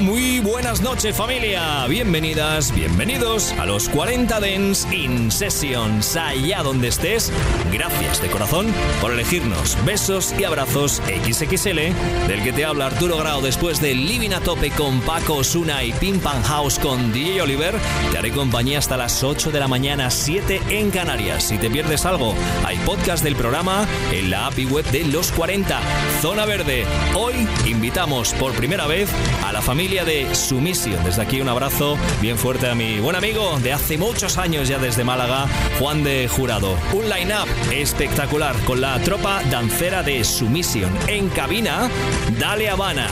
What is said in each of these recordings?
Muy buenas noches familia. Bienvenidas, bienvenidos a los 40 Dens In Sessions. Allá donde estés, gracias de corazón por elegirnos. Besos y abrazos XXL del que te habla Arturo Grau después de Living a tope con Paco Osuna y Pim Pam House con DJ Oliver. Te haré compañía hasta las 8 de la mañana, 7 en Canarias. Si te pierdes algo, hay podcast del programa en la API web de Los 40. Zona Verde. Hoy invitamos por primera vez a la familia de Sumisión. Desde aquí un abrazo bien fuerte a mi buen amigo de hace muchos años ya desde Málaga, Juan de Jurado. Un line-up espectacular con la tropa dancera de Sumisión. En cabina, Dale Habana,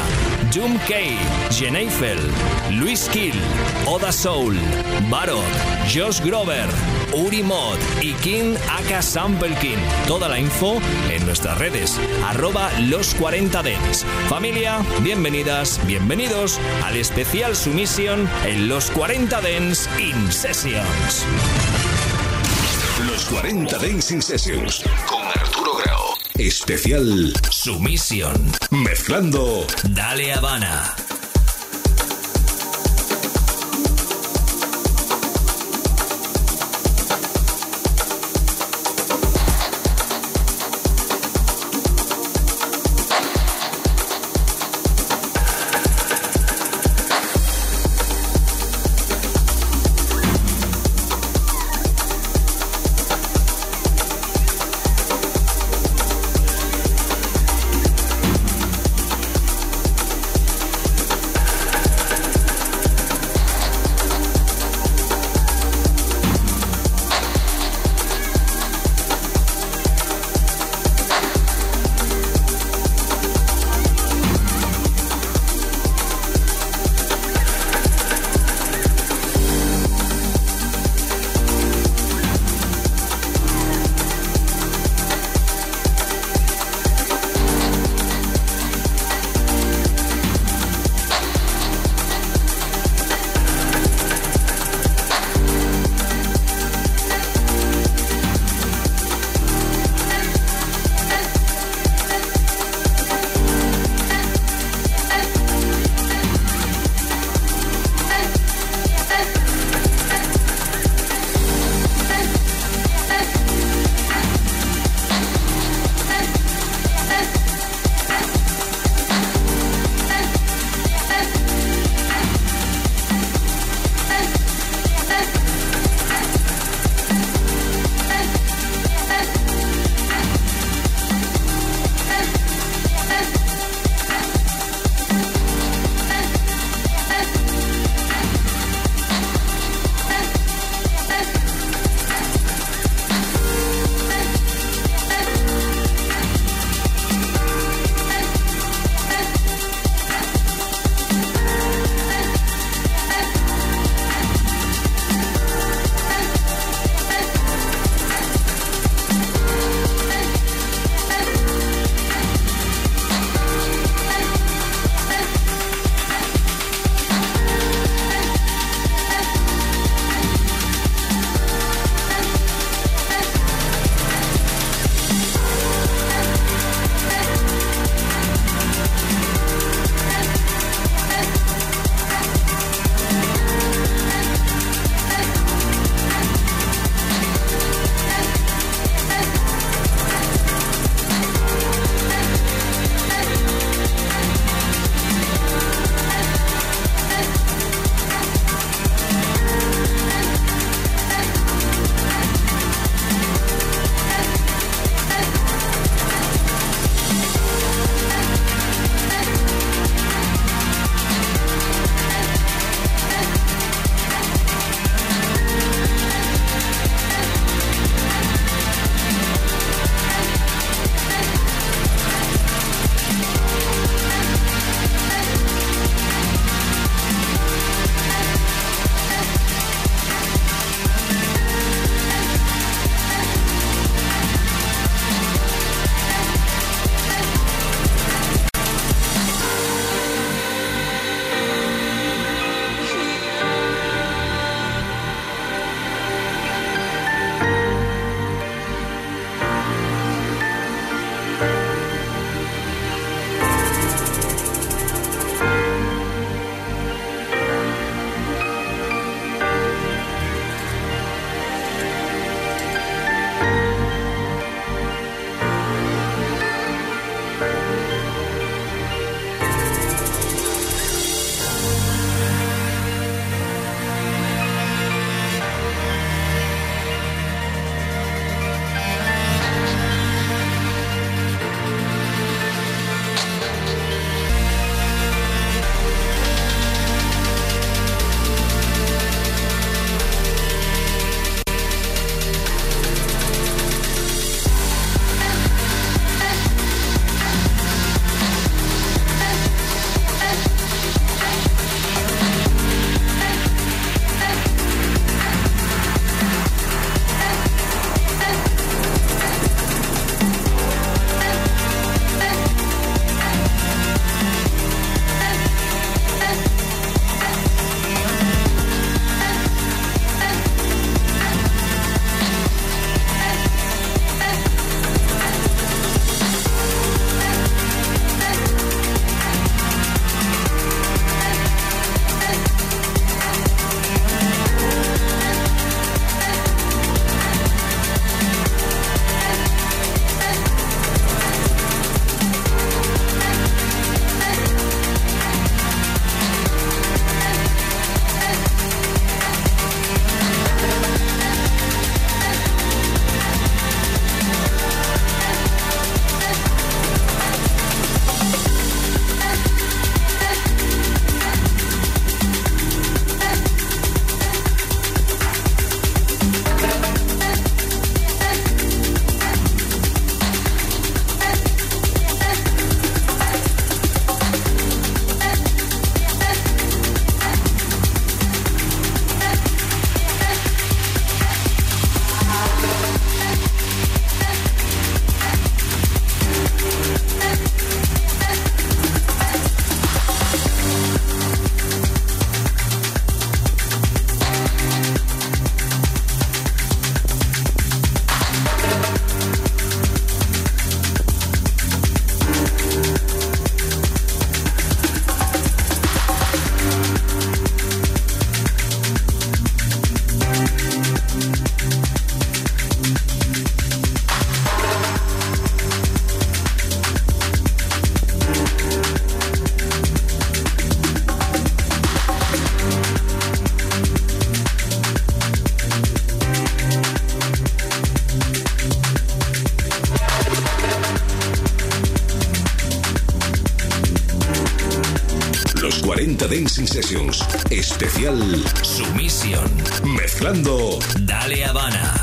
Jum Kay, Jen Eiffel, Luis Kill, Oda Soul, Barot, Josh Grover, Uri Mod y King Aka Sample King. Toda la info en nuestras redes, arroba los 40 Dens. Familia, bienvenidas, bienvenidos al especial Sumisión en los 40 Dens In Sessions. Los 40 Dancing Sessions con Arturo Grau. Especial Sumisión. Mezclando Dale Habana. Dancing Sessions. Especial Sumisión. Mezclando Dale Habana.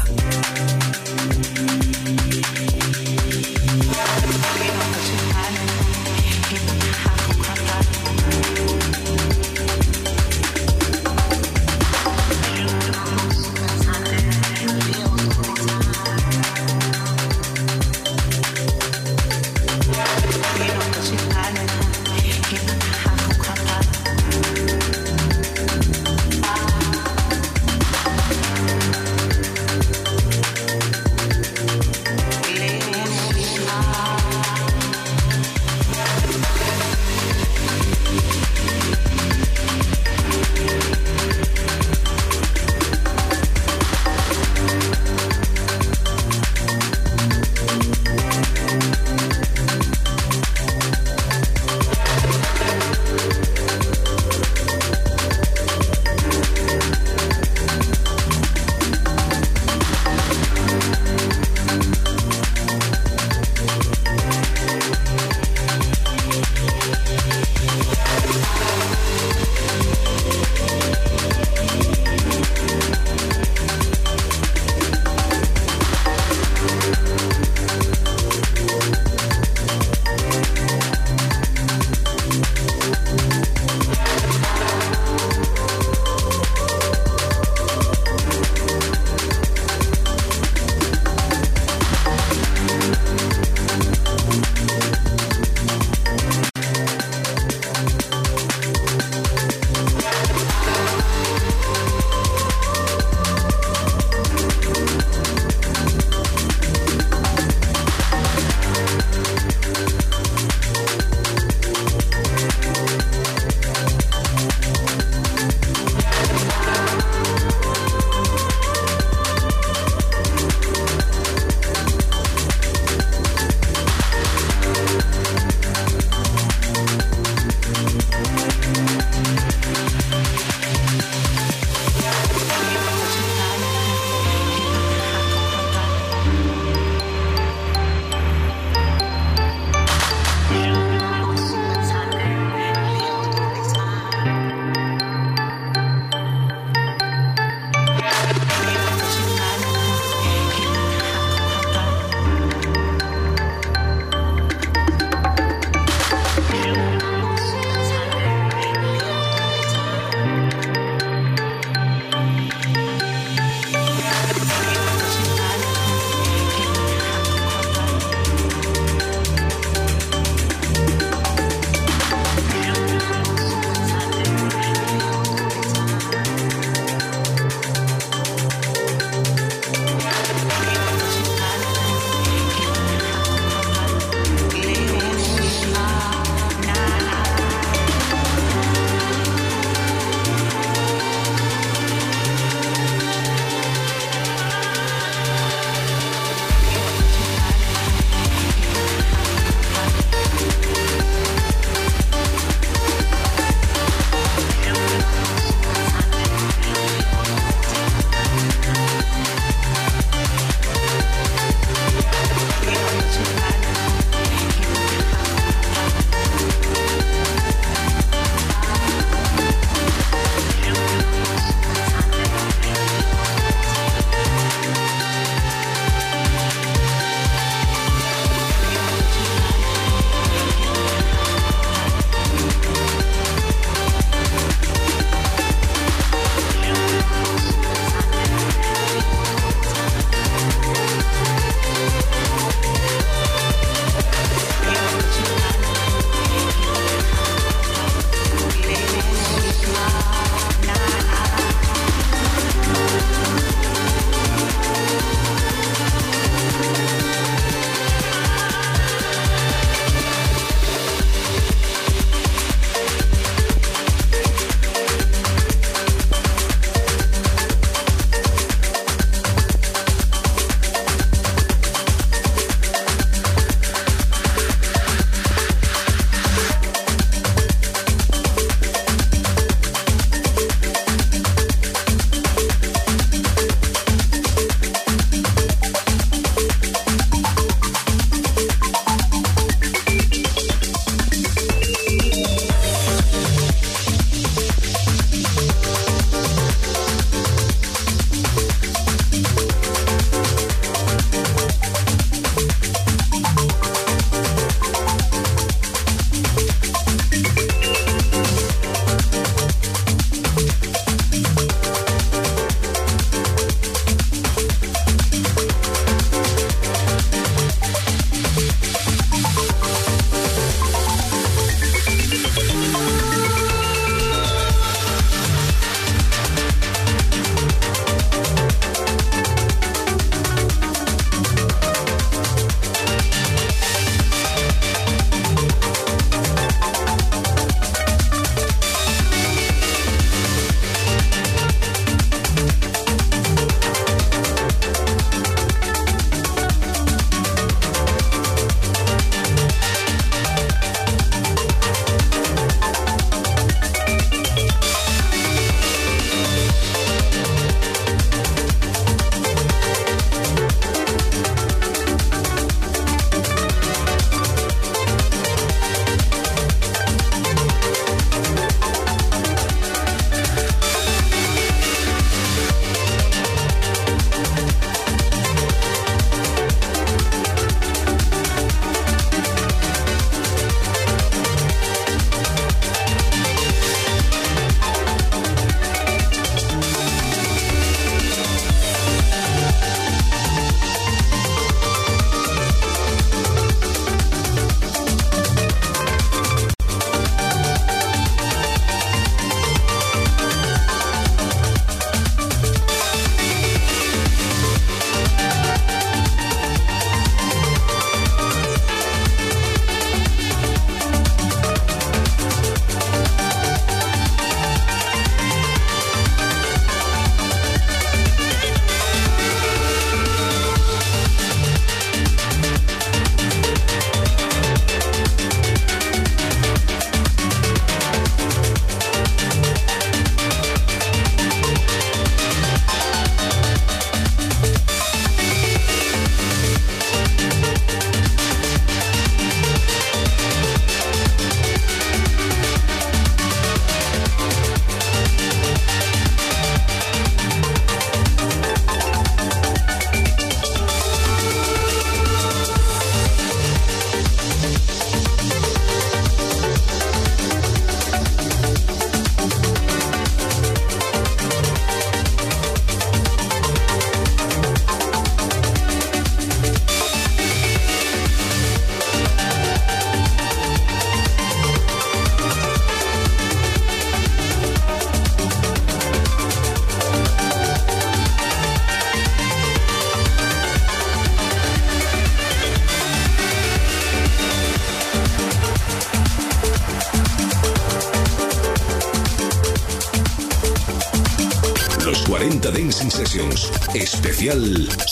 Especial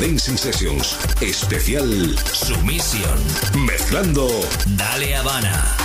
Dancing Sessions. Especial Sumisión. Mezclando Dale Habana.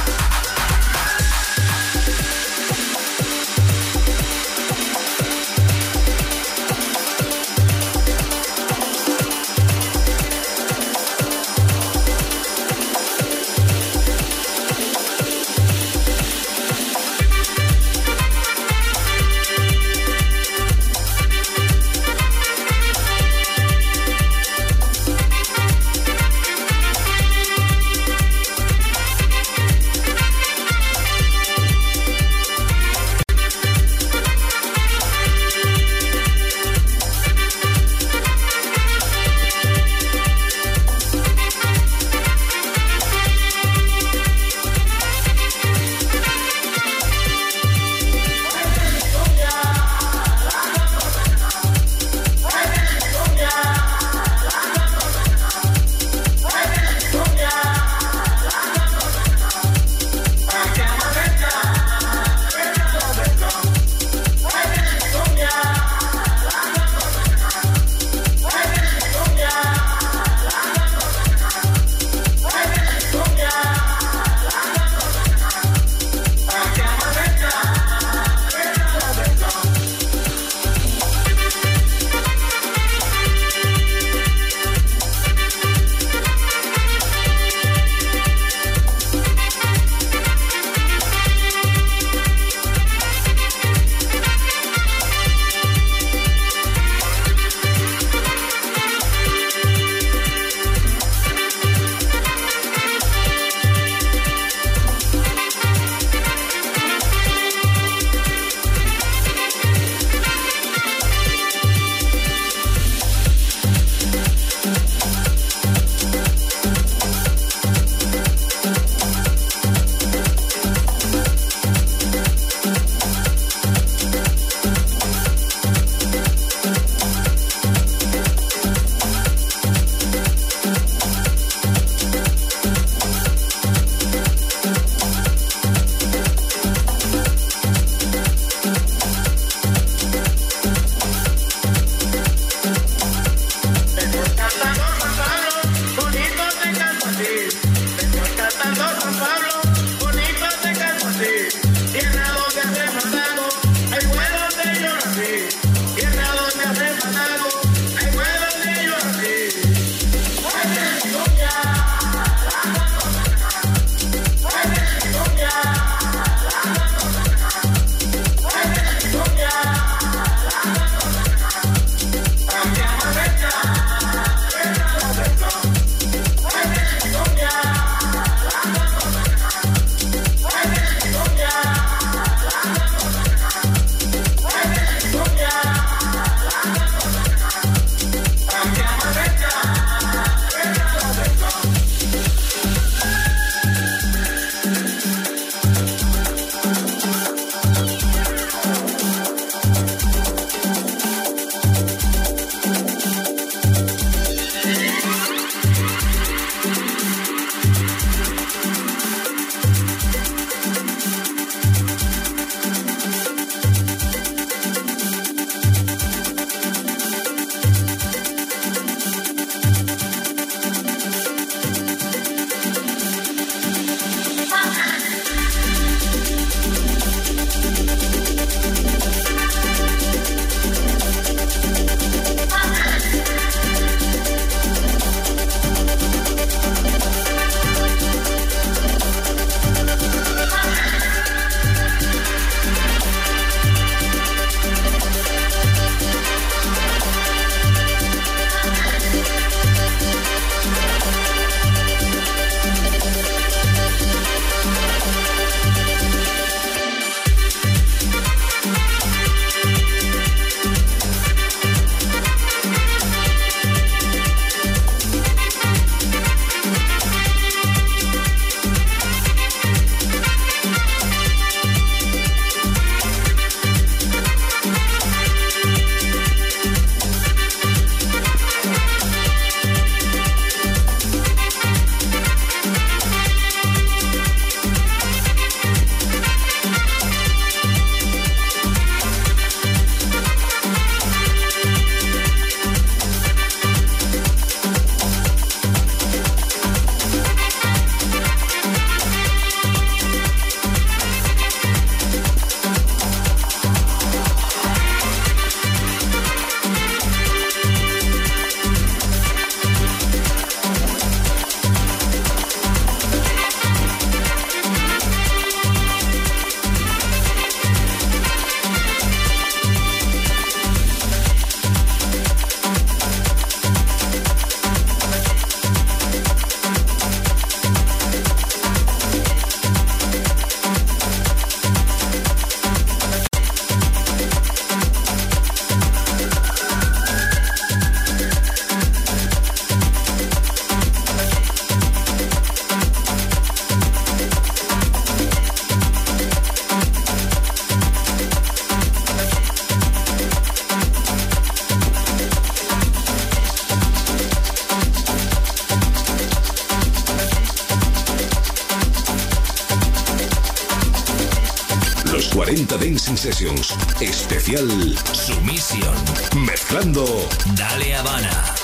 Sessions. Especial Sumisión. Mezclando Dale Habana.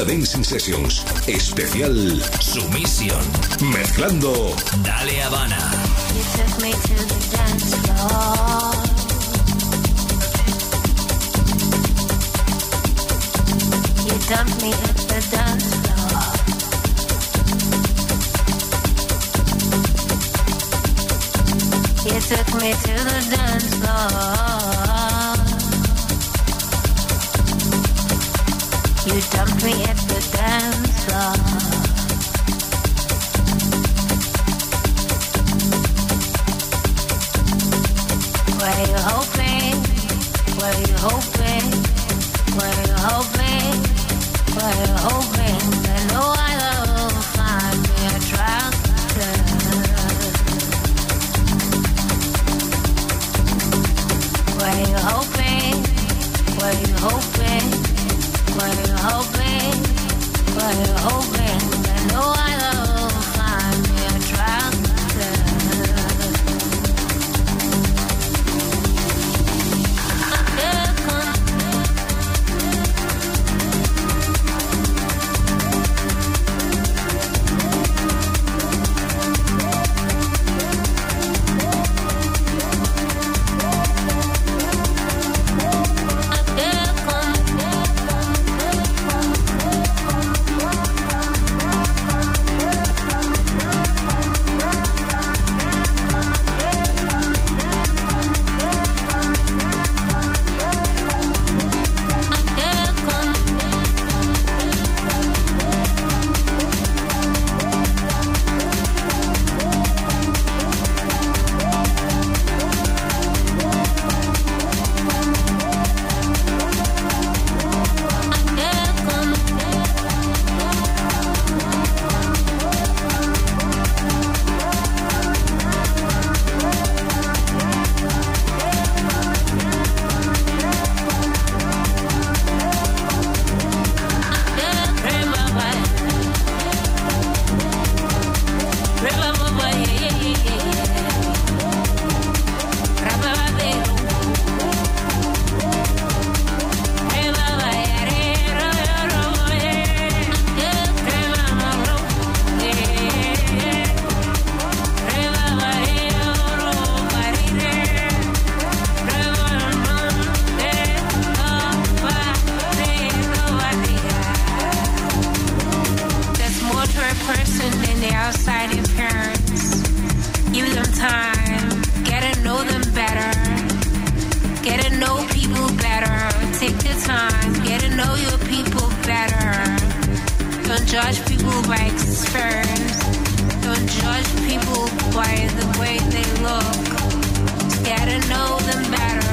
40 Dancing Sessions. Especial Sumisión. Mezclando Dale Habana. dumped me at the dance floor. You took me to the dance floor. You dumped me at the dance floor. You hoping? Were you hoping? You hoping? We're hoping that no Were you judge people by experience. Don't judge people by the way they look. Get to know them better.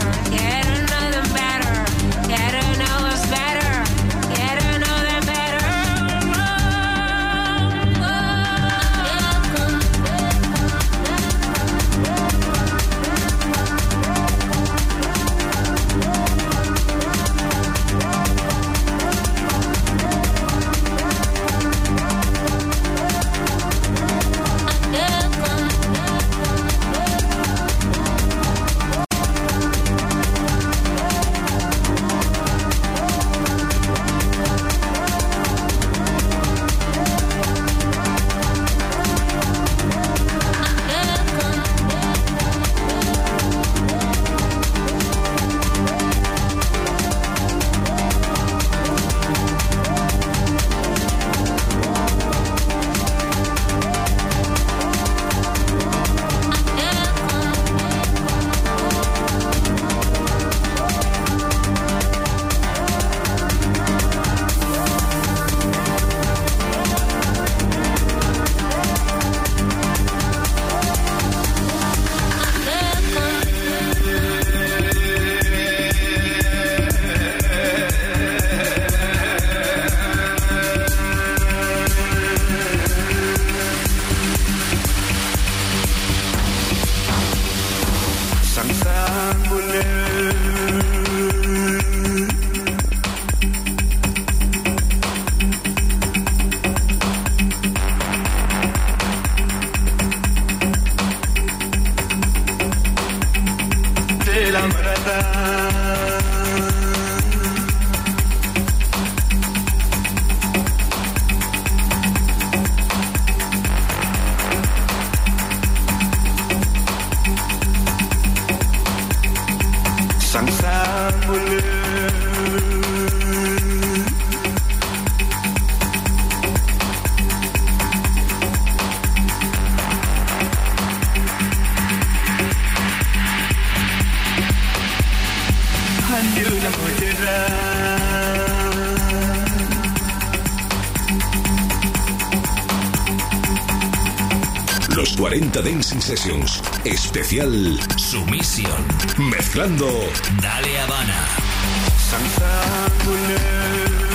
la murata Sessions. Especial Sumisión. Mezclando Dale Habana. 40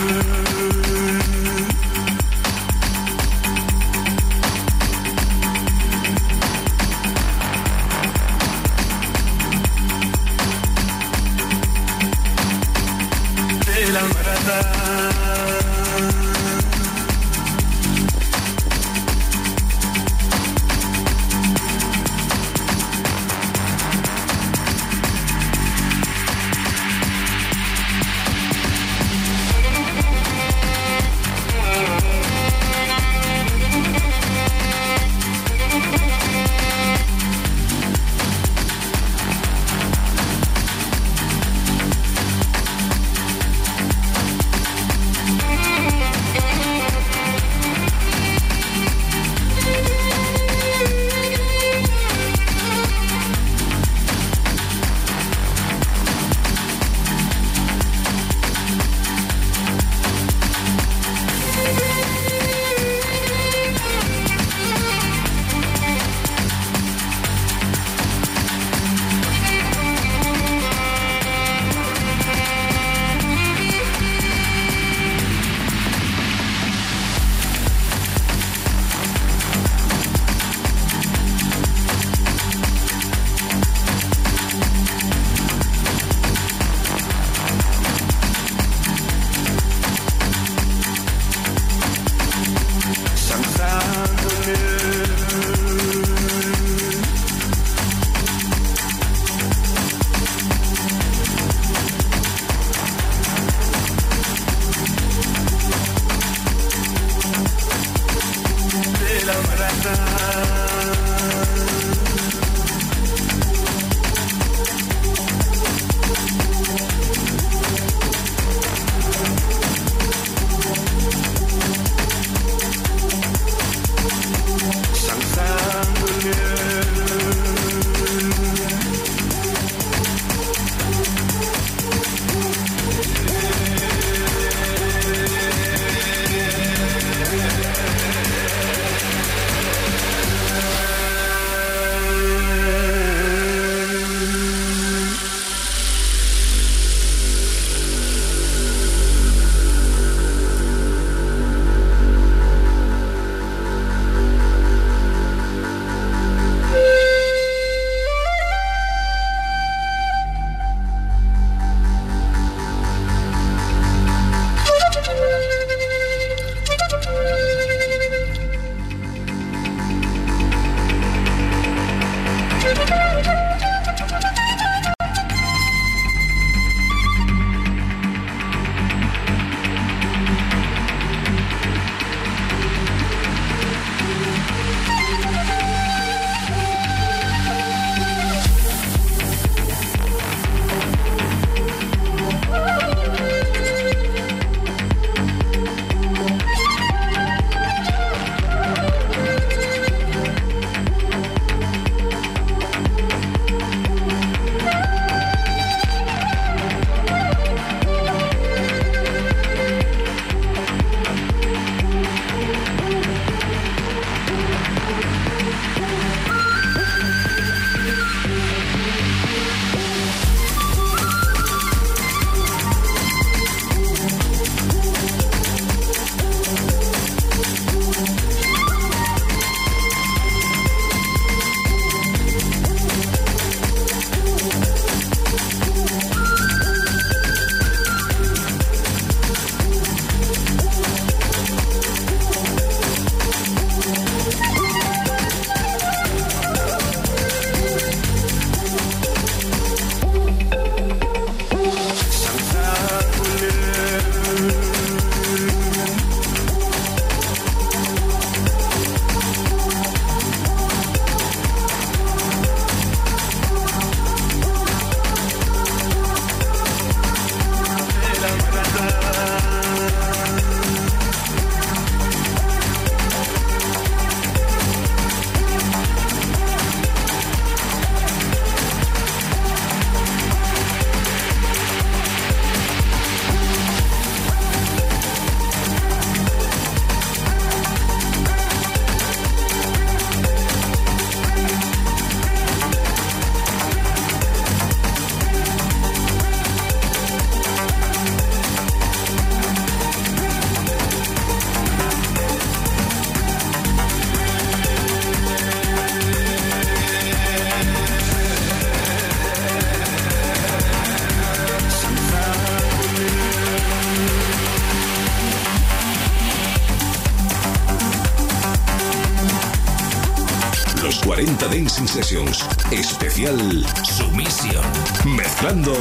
Dancing. Especial Sumisión. Mezclando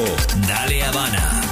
Dale Habana.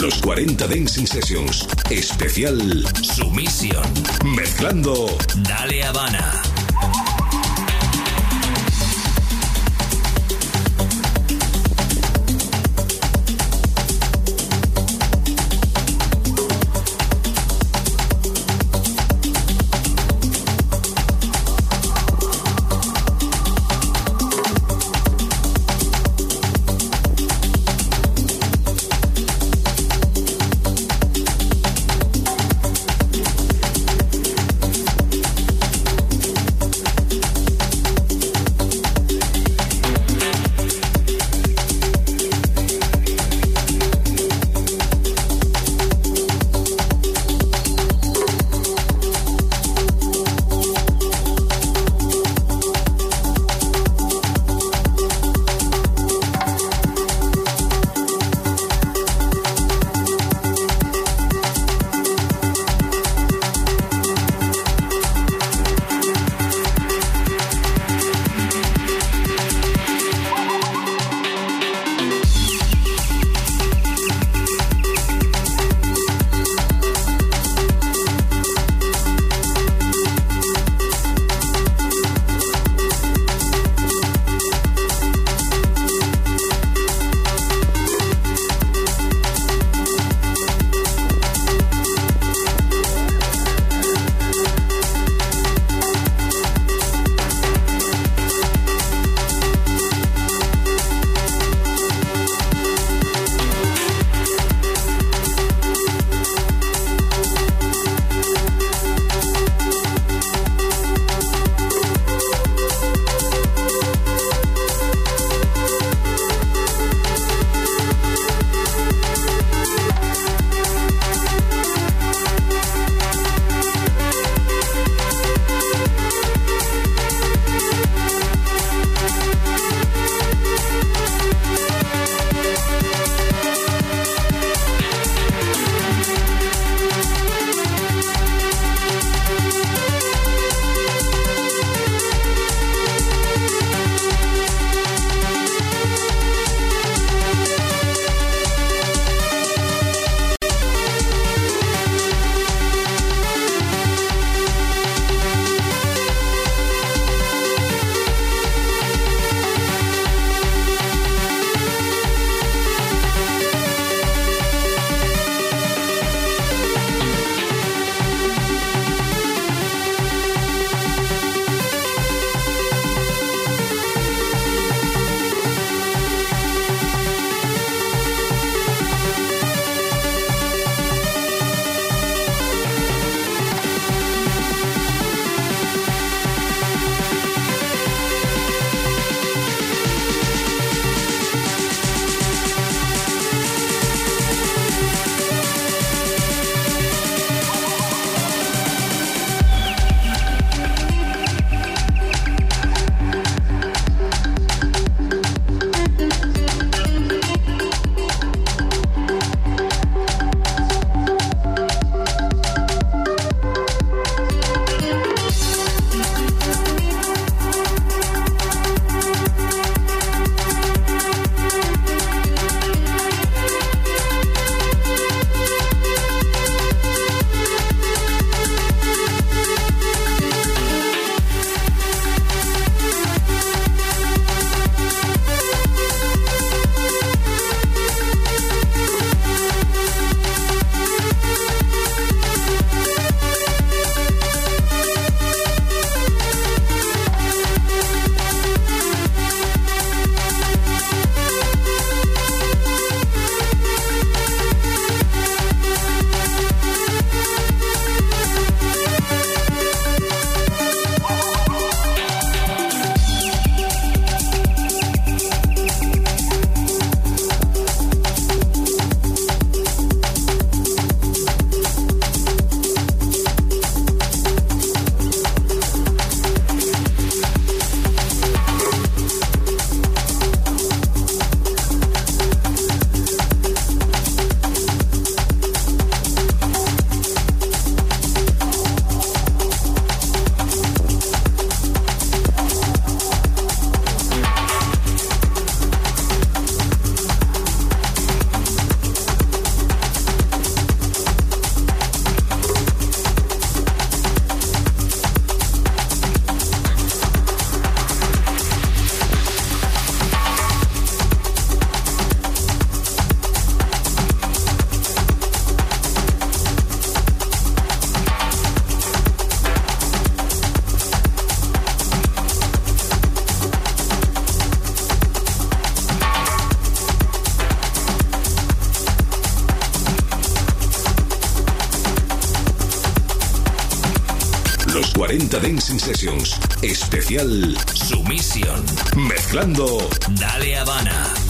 Los 40 Dancing Sessions. Especial Sumisión. Mezclando Dale Habana. 40 Dancing Sessions. Especial Sumisión. Mezclando Dale Habana.